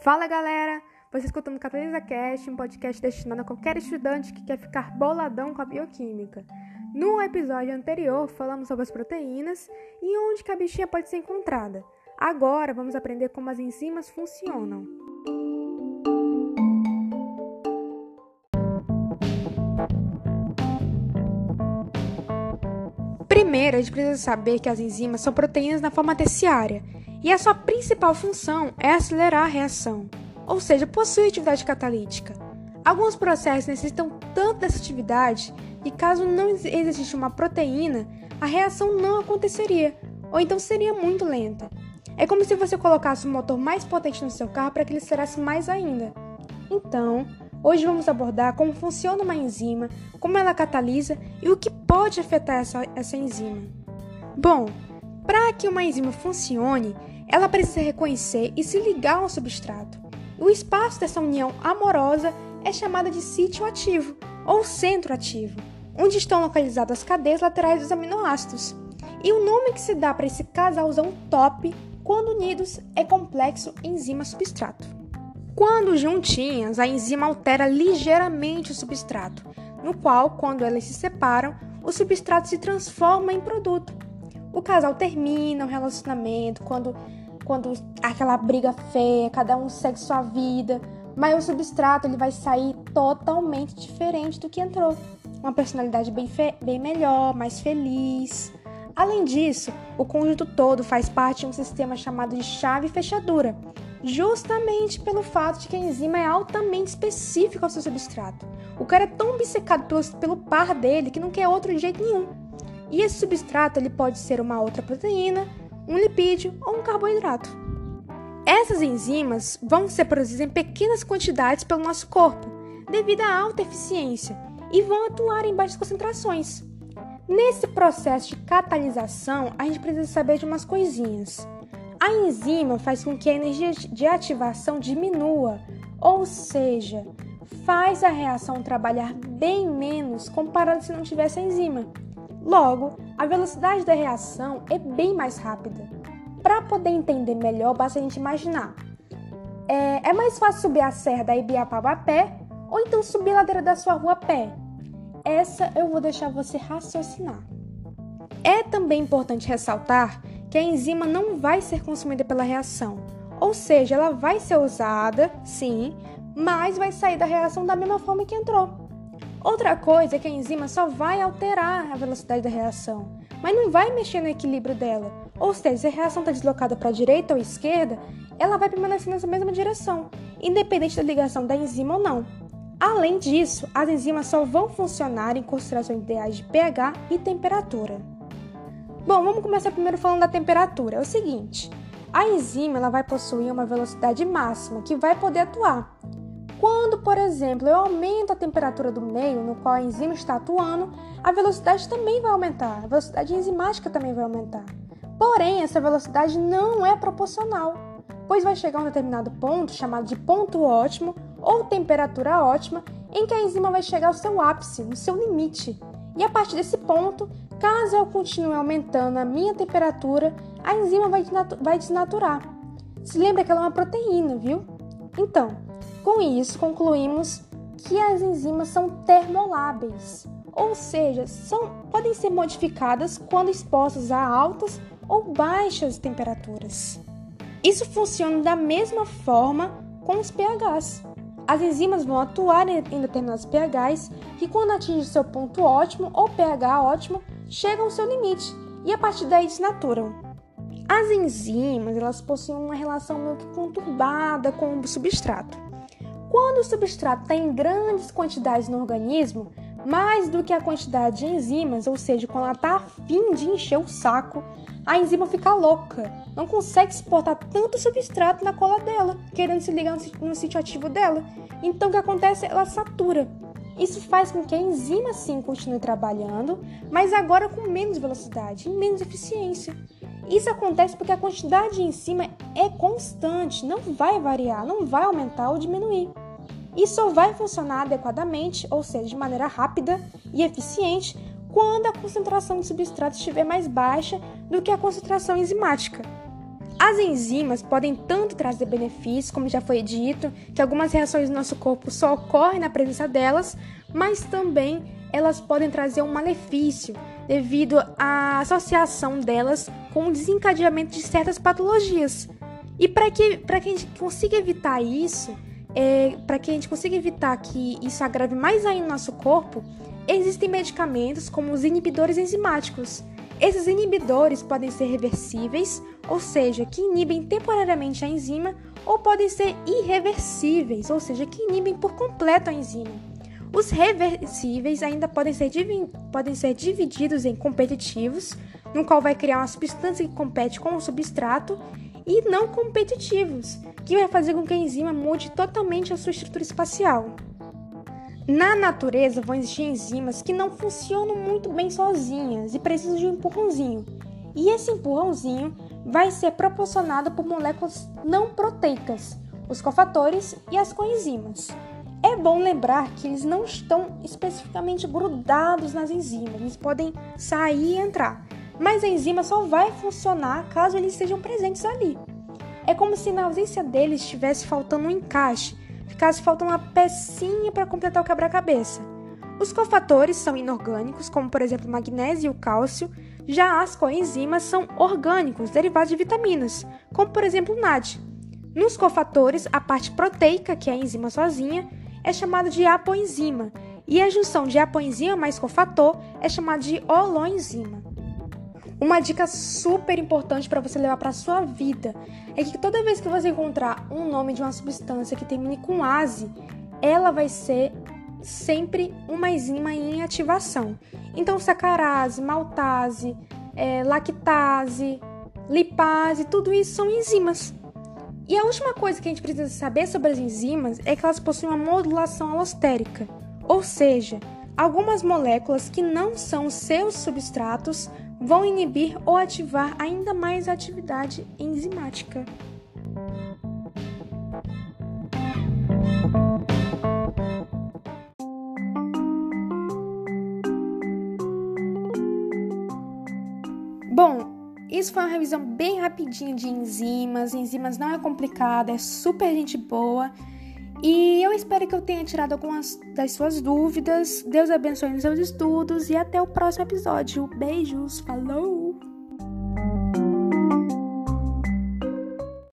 Fala galera! Você escutando Catalisa Cast, um podcast destinado a qualquer estudante que quer ficar boladão com a bioquímica. No episódio anterior, falamos sobre as proteínas e onde que a bichinha pode ser encontrada. Agora vamos aprender como as enzimas funcionam. Primeiro, a gente precisa saber que as enzimas são proteínas na forma terciária e a sua principal função é acelerar a reação, ou seja, possui atividade catalítica. Alguns processos necessitam tanto dessa atividade que, caso não existisse uma proteína, a reação não aconteceria, ou então seria muito lenta. É como se você colocasse um motor mais potente no seu carro para que ele acelerasse mais ainda. Então, hoje vamos abordar como funciona uma enzima, como ela catalisa e o que pode afetar essa, essa enzima. Bom, para que uma enzima funcione, ela precisa reconhecer e se ligar ao substrato. O espaço dessa união amorosa é chamado de sítio ativo ou centro ativo, onde estão localizadas as cadeias laterais dos aminoácidos. E o nome que se dá para esse casalzão top, quando unidos, é complexo enzima-substrato. Quando juntinhas, a enzima altera ligeiramente o substrato, no qual, quando elas se separam, o substrato se transforma em produto, o casal termina o relacionamento, quando, quando aquela briga feia, cada um segue sua vida, mas o substrato ele vai sair totalmente diferente do que entrou. Uma personalidade bem, bem melhor, mais feliz. Além disso, o conjunto todo faz parte de um sistema chamado de chave fechadura, justamente pelo fato de que a enzima é altamente específica ao seu substrato. O cara é tão obcecado pelo, par dele que não quer outro de jeito nenhum. E esse substrato ele pode ser uma outra proteína, um lipídio ou um carboidrato. Essas enzimas vão ser produzidas em pequenas quantidades pelo nosso corpo, devido à alta eficiência, e vão atuar em baixas concentrações. Nesse processo de catalisação, a gente precisa saber de umas coisinhas. A enzima faz com que a energia de ativação diminua, ou seja, faz a reação trabalhar bem menos comparado se não tivesse a enzima. Logo, a velocidade da reação é bem mais rápida. Para poder entender melhor, basta a gente imaginar. É, é mais fácil subir a serra da Ibiapaba a pé ou então subir a ladeira da sua rua a pé? Essa eu vou deixar você raciocinar. É também importante ressaltar que a enzima não vai ser consumida pela reação, ou seja, ela vai ser usada, sim, mas vai sair da reação da mesma forma que entrou. Outra coisa é que a enzima só vai alterar a velocidade da reação, mas não vai mexer no equilíbrio dela. Ou seja, se a reação está deslocada para a direita ou esquerda, ela vai permanecer nessa mesma direção, independente da ligação da enzima ou não. Além disso, as enzimas só vão funcionar em concentrações ideais de pH e temperatura. Bom, vamos começar primeiro falando da temperatura. É o seguinte: a enzima ela vai possuir uma velocidade máxima que vai poder atuar. Quando, por exemplo, eu aumento a temperatura do meio no qual a enzima está atuando, a velocidade também vai aumentar, a velocidade enzimática também vai aumentar. Porém, essa velocidade não é proporcional, pois vai chegar um determinado ponto, chamado de ponto ótimo ou temperatura ótima, em que a enzima vai chegar ao seu ápice, no seu limite. E a partir desse ponto, caso eu continue aumentando a minha temperatura, a enzima vai desnaturar. Se lembra que ela é uma proteína, viu? Então, com isso, concluímos que as enzimas são termoláveis, ou seja, são, podem ser modificadas quando expostas a altas ou baixas temperaturas. Isso funciona da mesma forma com os pHs. As enzimas vão atuar em determinados pHs que, quando atingem seu ponto ótimo ou pH ótimo, chegam ao seu limite e a partir daí desnaturam. As enzimas elas possuem uma relação meio que conturbada com o substrato. Quando o substrato está em grandes quantidades no organismo, mais do que a quantidade de enzimas, ou seja, quando ela está afim de encher o saco, a enzima fica louca, não consegue suportar tanto substrato na cola dela, querendo se ligar no sítio ativo dela. Então o que acontece? Ela satura. Isso faz com que a enzima sim continue trabalhando, mas agora com menos velocidade e menos eficiência. Isso acontece porque a quantidade em cima é constante, não vai variar, não vai aumentar ou diminuir. Isso só vai funcionar adequadamente, ou seja, de maneira rápida e eficiente, quando a concentração de substrato estiver mais baixa do que a concentração enzimática. As enzimas podem tanto trazer benefícios, como já foi dito, que algumas reações do nosso corpo só ocorrem na presença delas, mas também elas podem trazer um malefício devido à associação delas com o desencadeamento de certas patologias. E para que, que a gente consiga evitar isso, é, para que a gente consiga evitar que isso agrave mais ainda o nosso corpo, existem medicamentos como os inibidores enzimáticos. Esses inibidores podem ser reversíveis, ou seja, que inibem temporariamente a enzima, ou podem ser irreversíveis, ou seja, que inibem por completo a enzima. Os reversíveis ainda podem ser, podem ser divididos em competitivos, no qual vai criar uma substância que compete com o substrato, e não competitivos, que vai fazer com que a enzima mude totalmente a sua estrutura espacial. Na natureza vão existir enzimas que não funcionam muito bem sozinhas e precisam de um empurrãozinho. E esse empurrãozinho vai ser proporcionado por moléculas não proteicas, os cofatores e as coenzimas. É bom lembrar que eles não estão especificamente grudados nas enzimas, eles podem sair e entrar, mas a enzima só vai funcionar caso eles estejam presentes ali. É como se na ausência deles estivesse faltando um encaixe, ficasse faltando uma pecinha para completar o quebra-cabeça. Os cofatores são inorgânicos, como por exemplo o magnésio e o cálcio, já as coenzimas são orgânicos, derivados de vitaminas, como por exemplo o NAD. Nos cofatores, a parte proteica, que é a enzima sozinha, é chamada de apoenzima, e a junção de apoenzima mais cofator é chamada de holoenzima. Uma dica super importante para você levar para sua vida é que toda vez que você encontrar um nome de uma substância que termine com ase, ela vai ser sempre uma enzima em ativação. Então, sacarase, maltase, é, lactase, lipase, tudo isso são enzimas. E a última coisa que a gente precisa saber sobre as enzimas é que elas possuem uma modulação alostérica, ou seja, algumas moléculas que não são seus substratos vão inibir ou ativar ainda mais a atividade enzimática. Bom, isso foi uma revisão bem rapidinha de enzimas. Enzimas não é complicada, é super gente boa. E eu espero que eu tenha tirado algumas das suas dúvidas. Deus abençoe nos seus estudos e até o próximo episódio. Beijos, falou!